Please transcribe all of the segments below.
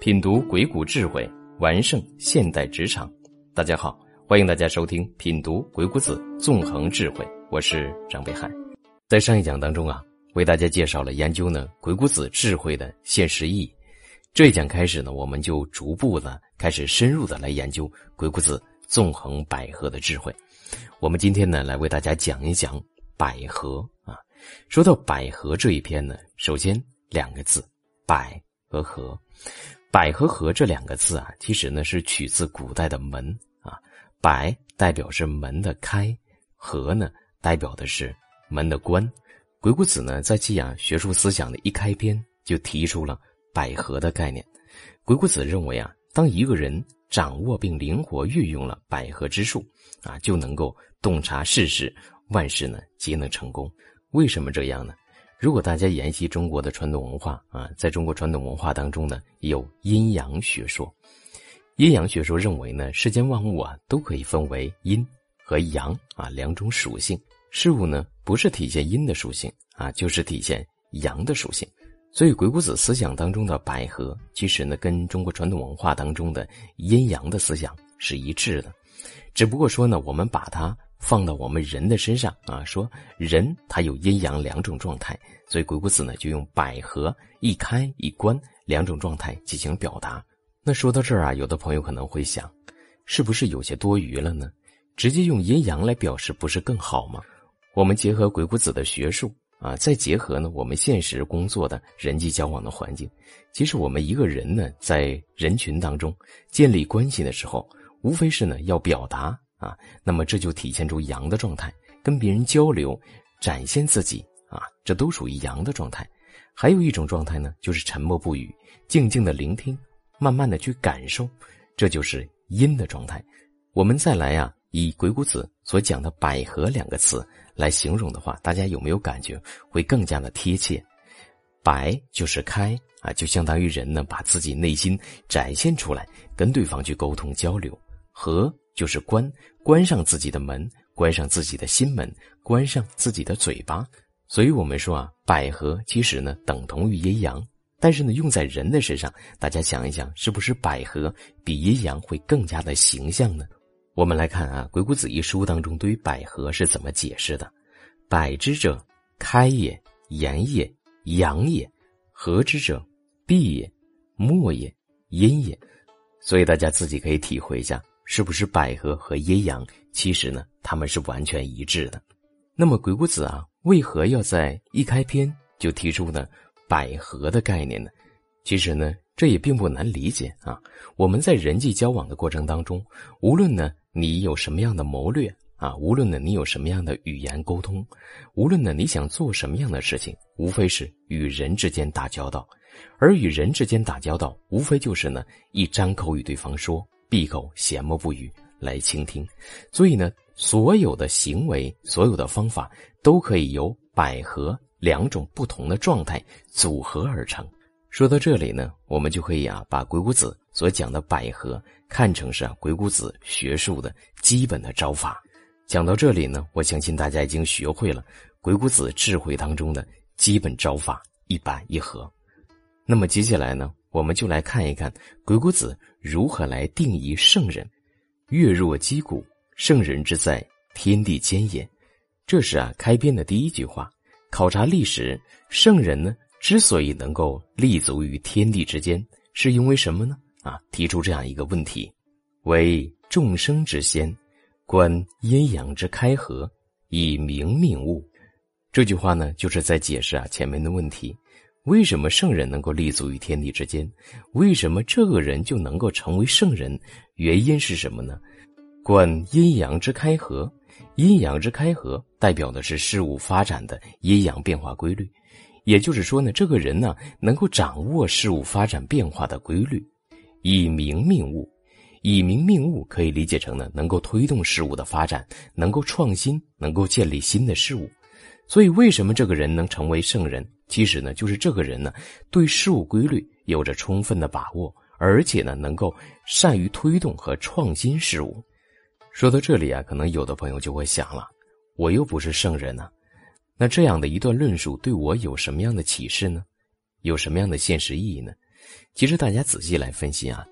品读鬼谷智慧，完胜现代职场。大家好，欢迎大家收听《品读鬼谷子》，纵横智慧。我是张北海。在上一讲当中啊，为大家介绍了研究呢鬼谷子智慧的现实意义。这一讲开始呢，我们就逐步的开始深入的来研究鬼谷子纵横捭阖的智慧。我们今天呢，来为大家讲一讲捭阖啊。说到捭阖这一篇呢，首先两个字，捭和阖。捭和合这两个字啊，其实呢是取自古代的门啊。捭代表是门的开，合呢代表的是门的关。鬼谷子呢在寄养学术思想的一开篇就提出了捭阖的概念。鬼谷子认为啊，当一个人掌握并灵活运用了捭阖之术啊，就能够洞察世事，万事呢皆能成功。为什么这样呢？如果大家研习中国的传统文化啊，在中国传统文化当中呢，有阴阳学说。阴阳学说认为呢，世间万物啊都可以分为阴和阳啊两种属性。事物呢不是体现阴的属性啊，就是体现阳的属性。所以鬼谷子思想当中的百合，其实呢跟中国传统文化当中的阴阳的思想是一致的。只不过说呢，我们把它。放到我们人的身上啊，说人他有阴阳两种状态，所以鬼谷子呢就用百合一开一关两种状态进行表达。那说到这儿啊，有的朋友可能会想，是不是有些多余了呢？直接用阴阳来表示不是更好吗？我们结合鬼谷子的学术啊，再结合呢我们现实工作的人际交往的环境，其实我们一个人呢在人群当中建立关系的时候，无非是呢要表达。啊，那么这就体现出阳的状态，跟别人交流，展现自己啊，这都属于阳的状态。还有一种状态呢，就是沉默不语，静静的聆听，慢慢的去感受，这就是阴的状态。我们再来呀，以鬼谷子所讲的“百合”两个词来形容的话，大家有没有感觉会更加的贴切？捭就是开啊，就相当于人呢把自己内心展现出来，跟对方去沟通交流。和就是关。关上自己的门，关上自己的心门，关上自己的嘴巴。所以我们说啊，百合其实呢等同于阴阳，但是呢用在人的身上，大家想一想，是不是百合比阴阳会更加的形象呢？我们来看啊，《鬼谷子》一书当中对于百合是怎么解释的：百之者，开也，言也，阳也；合之者，闭也，默也，阴也。所以大家自己可以体会一下。是不是百合和阴阳？其实呢，他们是完全一致的。那么鬼谷子啊，为何要在一开篇就提出呢百合的概念呢？其实呢，这也并不难理解啊。我们在人际交往的过程当中，无论呢你有什么样的谋略啊，无论呢你有什么样的语言沟通，无论呢你想做什么样的事情，无非是与人之间打交道，而与人之间打交道，无非就是呢一张口与对方说。闭口缄默不语来倾听，所以呢，所有的行为、所有的方法都可以由百合两种不同的状态组合而成。说到这里呢，我们就可以啊，把鬼谷子所讲的百合看成是鬼谷子学术的基本的招法。讲到这里呢，我相信大家已经学会了鬼谷子智慧当中的基本招法一捭一合。那么接下来呢？我们就来看一看鬼谷子如何来定义圣人。月若击鼓，圣人之在天地间也。这是啊开篇的第一句话。考察历史，圣人呢之所以能够立足于天地之间，是因为什么呢？啊，提出这样一个问题：为众生之先，观阴阳之开合，以明命物。这句话呢，就是在解释啊前面的问题。为什么圣人能够立足于天地之间？为什么这个人就能够成为圣人？原因是什么呢？观阴阳之开合，阴阳之开合代表的是事物发展的阴阳变化规律。也就是说呢，这个人呢能够掌握事物发展变化的规律，以明命物。以明命物可以理解成呢，能够推动事物的发展，能够创新，能够建立新的事物。所以，为什么这个人能成为圣人？其实呢，就是这个人呢，对事物规律有着充分的把握，而且呢，能够善于推动和创新事物。说到这里啊，可能有的朋友就会想了：我又不是圣人呢，那这样的一段论述对我有什么样的启示呢？有什么样的现实意义呢？其实大家仔细来分析啊，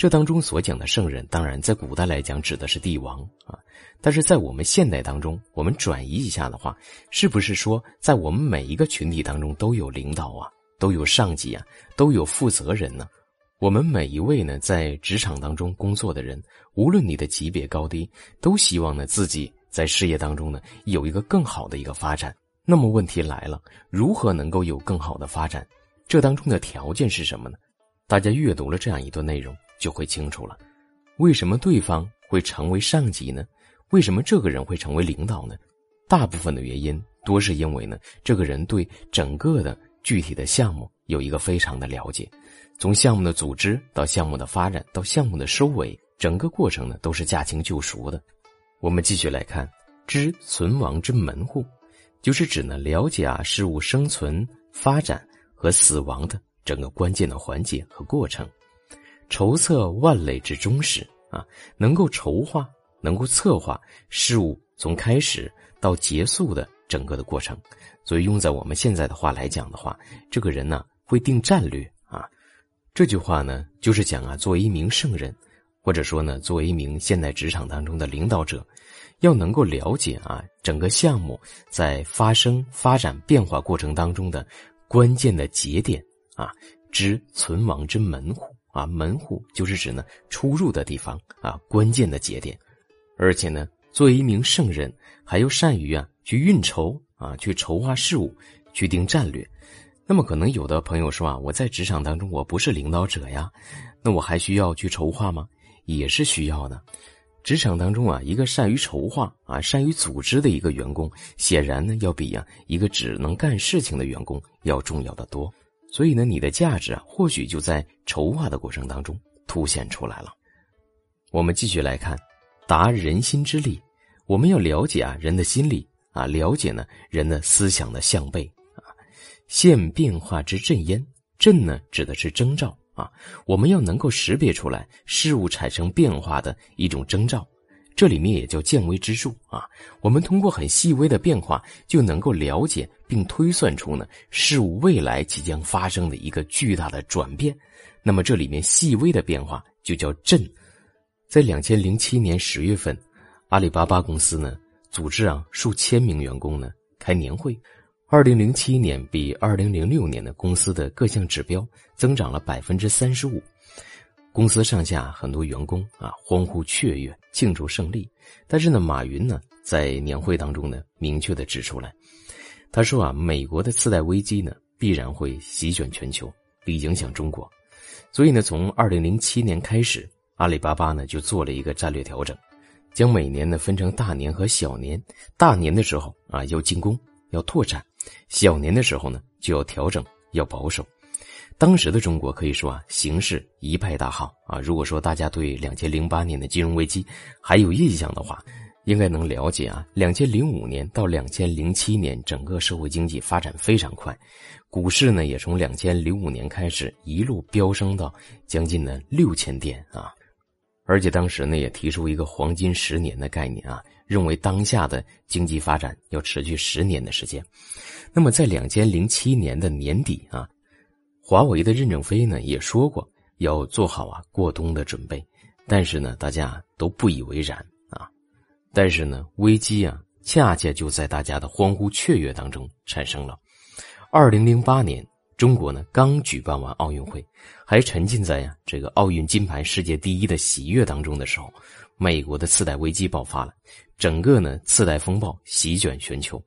这当中所讲的圣人，当然在古代来讲指的是帝王啊，但是在我们现代当中，我们转移一下的话，是不是说在我们每一个群体当中都有领导啊，都有上级啊，都有负责人呢？我们每一位呢，在职场当中工作的人，无论你的级别高低，都希望呢自己在事业当中呢有一个更好的一个发展。那么问题来了，如何能够有更好的发展？这当中的条件是什么呢？大家阅读了这样一段内容，就会清楚了。为什么对方会成为上级呢？为什么这个人会成为领导呢？大部分的原因多是因为呢，这个人对整个的具体的项目有一个非常的了解。从项目的组织到项目的发展到项目的收尾，整个过程呢都是驾轻就熟的。我们继续来看，知存亡之门户，就是指呢了解啊事物生存、发展和死亡的整个关键的环节和过程，筹策万类之终始啊，能够筹划、能够策划事物从开始到结束的整个的过程。所以用在我们现在的话来讲的话，这个人呢会定战略啊。这句话呢，就是讲啊，作为一名圣人，或者说呢，作为一名现代职场当中的领导者，要能够了解啊，整个项目在发生、发展、变化过程当中的关键的节点啊，知存亡之门户啊，门户就是指呢出入的地方啊，关键的节点，而且呢，作为一名圣人，还要善于啊去运筹啊，去筹划事务，去定战略。那么可能有的朋友说啊，我在职场当中我不是领导者呀，那我还需要去筹划吗？也是需要的。职场当中啊，一个善于筹划啊、善于组织的一个员工，显然呢要比呀一个只能干事情的员工要重要的多。所以呢，你的价值啊，或许就在筹划的过程当中凸显出来了。我们继续来看，达人心之力，我们要了解啊人的心理啊，了解呢人的思想的向背啊。现变化之阵焉，阵呢指的是征兆啊，我们要能够识别出来事物产生变化的一种征兆，这里面也叫见微知著啊。我们通过很细微的变化，就能够了解并推算出呢事物未来即将发生的一个巨大的转变。那么这里面细微的变化就叫震。在两千零七年十月份，阿里巴巴公司呢组织啊数千名员工呢开年会。二零零七年比二零零六年的公司的各项指标增长了百分之三十五，公司上下很多员工啊欢呼雀跃庆祝胜利。但是呢，马云呢在年会当中呢明确的指出来，他说啊，美国的次贷危机呢必然会席卷全球，并影响中国。所以呢，从二零零七年开始，阿里巴巴呢就做了一个战略调整，将每年呢分成大年和小年。大年的时候啊要进攻。要拓展，小年的时候呢就要调整，要保守。当时的中国可以说啊，形势一派大好啊。如果说大家对两千零八年的金融危机还有印象的话，应该能了解啊。两千零五年到两千零七年，整个社会经济发展非常快，股市呢也从两千零五年开始一路飙升到将近呢六千点啊。而且当时呢也提出一个黄金十年的概念啊。认为当下的经济发展要持续十年的时间，那么在两千零七年的年底啊，华为的任正非呢也说过要做好啊过冬的准备，但是呢大家都不以为然啊，但是呢危机啊恰恰就在大家的欢呼雀跃当中产生了。二零零八年，中国呢刚举办完奥运会，还沉浸在呀这个奥运金牌世界第一的喜悦当中的时候。美国的次贷危机爆发了，整个呢次贷风暴席卷全球，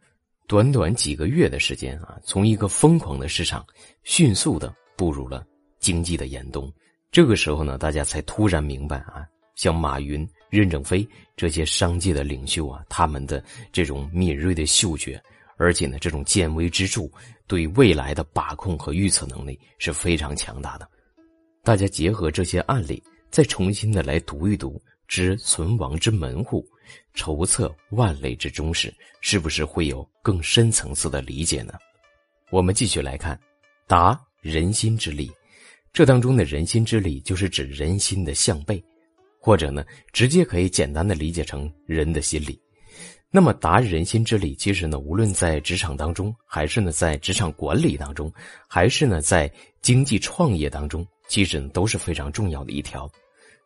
短短几个月的时间啊，从一个疯狂的市场，迅速的步入了经济的严冬。这个时候呢，大家才突然明白啊，像马云、任正非这些商界的领袖啊，他们的这种敏锐的嗅觉，而且呢，这种见微知著，对未来的把控和预测能力是非常强大的。大家结合这些案例，再重新的来读一读。知存亡之门户，筹策万类之终始，是不是会有更深层次的理解呢？我们继续来看，达人心之力。这当中的人心之力，就是指人心的向背，或者呢，直接可以简单的理解成人的心理。那么达人心之理，其实呢，无论在职场当中，还是呢在职场管理当中，还是呢在经济创业当中，其实都是非常重要的一条。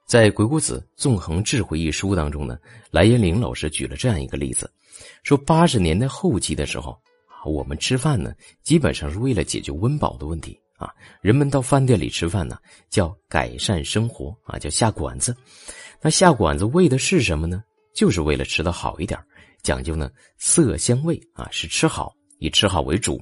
在《鬼谷子纵横智慧》一书当中呢，蓝延龄老师举了这样一个例子，说八十年代后期的时候，我们吃饭呢，基本上是为了解决温饱的问题啊。人们到饭店里吃饭呢，叫改善生活啊，叫下馆子。那下馆子为的是什么呢？就是为了吃的好一点，讲究呢色香味啊，是吃好，以吃好为主。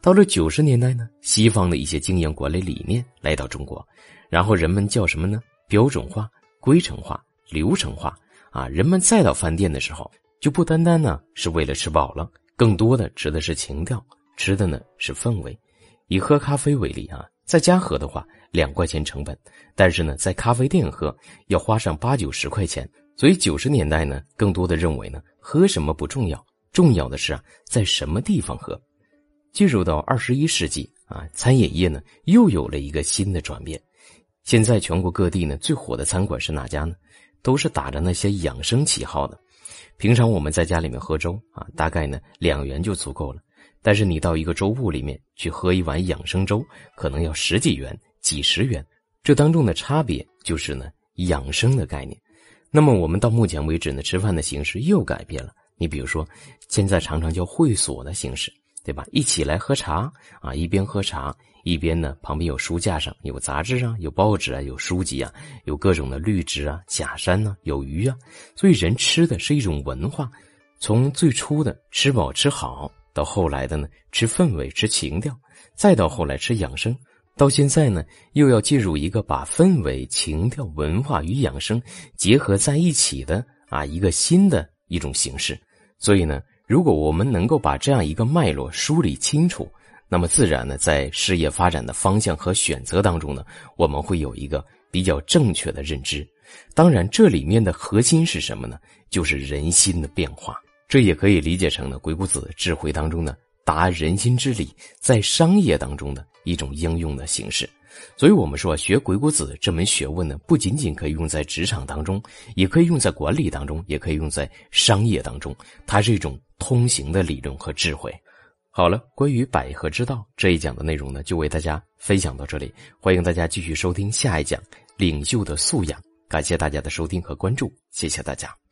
到了九十年代呢，西方的一些经营管理理念来到中国，然后人们叫什么呢？标准化、规程化、流程化啊！人们再到饭店的时候，就不单单呢是为了吃饱了，更多的吃的是情调，吃的呢是氛围。以喝咖啡为例啊，在家喝的话两块钱成本，但是呢在咖啡店喝要花上八九十块钱。所以九十年代呢，更多的认为呢喝什么不重要，重要的是啊在什么地方喝。进入到二十一世纪啊，餐饮业呢又有了一个新的转变。现在全国各地呢，最火的餐馆是哪家呢？都是打着那些养生旗号的。平常我们在家里面喝粥啊，大概呢两元就足够了。但是你到一个粥铺里面去喝一碗养生粥，可能要十几元、几十元。这当中的差别就是呢养生的概念。那么我们到目前为止呢，吃饭的形式又改变了。你比如说，现在常常叫会所的形式，对吧？一起来喝茶啊，一边喝茶。一边呢，旁边有书架上有杂志啊，有报纸啊，有书籍啊，有各种的绿植啊、假山呢，有鱼啊。所以人吃的是一种文化，从最初的吃饱吃好，到后来的呢吃氛围、吃情调，再到后来吃养生，到现在呢又要进入一个把氛围、情调、文化与养生结合在一起的啊一个新的一种形式。所以呢，如果我们能够把这样一个脉络梳理清楚。那么自然呢，在事业发展的方向和选择当中呢，我们会有一个比较正确的认知。当然，这里面的核心是什么呢？就是人心的变化。这也可以理解成呢，鬼谷子智慧当中呢，达人心之理，在商业当中的一种应用的形式。所以，我们说学鬼谷子这门学问呢，不仅仅可以用在职场当中，也可以用在管理当中，也可以用在商业当中。它是一种通行的理论和智慧。好了，关于百合之道这一讲的内容呢，就为大家分享到这里。欢迎大家继续收听下一讲《领袖的素养》。感谢大家的收听和关注，谢谢大家。